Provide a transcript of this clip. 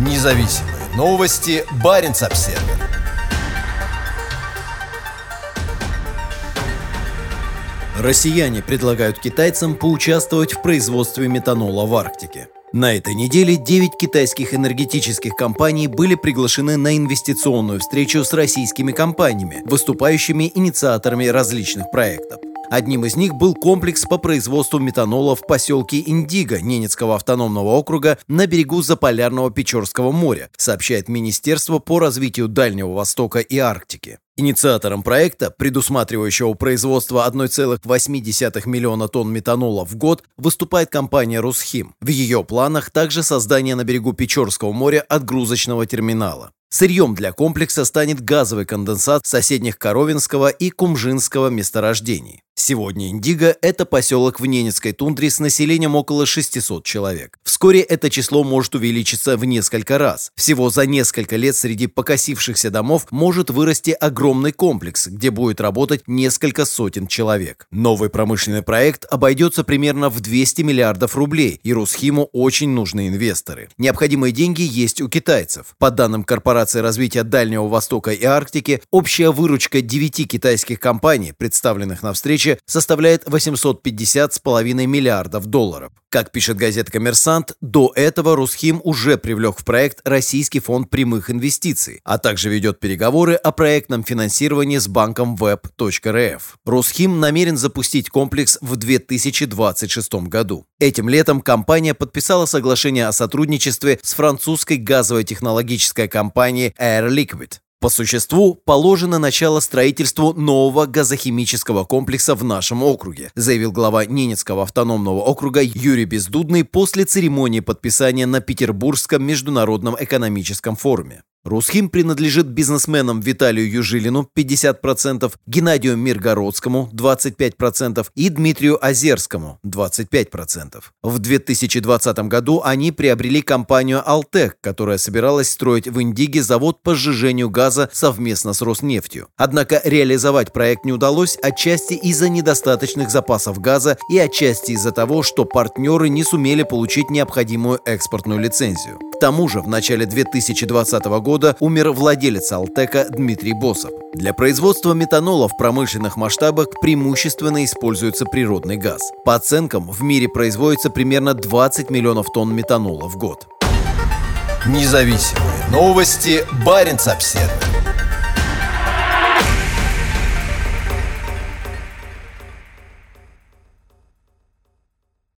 Независимые новости. Барин обсерва Россияне предлагают китайцам поучаствовать в производстве метанола в Арктике. На этой неделе 9 китайских энергетических компаний были приглашены на инвестиционную встречу с российскими компаниями, выступающими инициаторами различных проектов. Одним из них был комплекс по производству метанола в поселке Индиго Ненецкого автономного округа на берегу Заполярного Печорского моря, сообщает Министерство по развитию Дальнего Востока и Арктики. Инициатором проекта, предусматривающего производство 1,8 миллиона тонн метанола в год, выступает компания «Русхим». В ее планах также создание на берегу Печорского моря отгрузочного терминала. Сырьем для комплекса станет газовый конденсат соседних Коровинского и Кумжинского месторождений. Сегодня Индиго – это поселок в Ненецкой тундре с населением около 600 человек. Вскоре это число может увеличиться в несколько раз. Всего за несколько лет среди покосившихся домов может вырасти огромный комплекс, где будет работать несколько сотен человек. Новый промышленный проект обойдется примерно в 200 миллиардов рублей, и Русхиму очень нужны инвесторы. Необходимые деньги есть у китайцев. По данным Корпорации развития Дальнего Востока и Арктики, общая выручка 9 китайских компаний, представленных на встрече, составляет 850,5 миллиардов долларов. Как пишет газета «Коммерсант», до этого Русхим уже привлек в проект Российский фонд прямых инвестиций, а также ведет переговоры о проектном финансировании с банком web.rf. Русхим намерен запустить комплекс в 2026 году. Этим летом компания подписала соглашение о сотрудничестве с французской газовой технологической компанией Air Liquid. По существу, положено начало строительству нового газохимического комплекса в нашем округе, заявил глава Ненецкого автономного округа Юрий Бездудный после церемонии подписания на Петербургском международном экономическом форуме. Русхим принадлежит бизнесменам Виталию Южилину 50%, Геннадию Миргородскому 25% и Дмитрию Озерскому 25%. В 2020 году они приобрели компанию «Алтек», которая собиралась строить в Индиге завод по сжижению газа совместно с Роснефтью. Однако реализовать проект не удалось отчасти из-за недостаточных запасов газа и отчасти из-за того, что партнеры не сумели получить необходимую экспортную лицензию. Тому же в начале 2020 года года умер владелец Алтека Дмитрий Босов. Для производства метанола в промышленных масштабах преимущественно используется природный газ. По оценкам, в мире производится примерно 20 миллионов тонн метанола в год. Независимые новости. Барин обседный.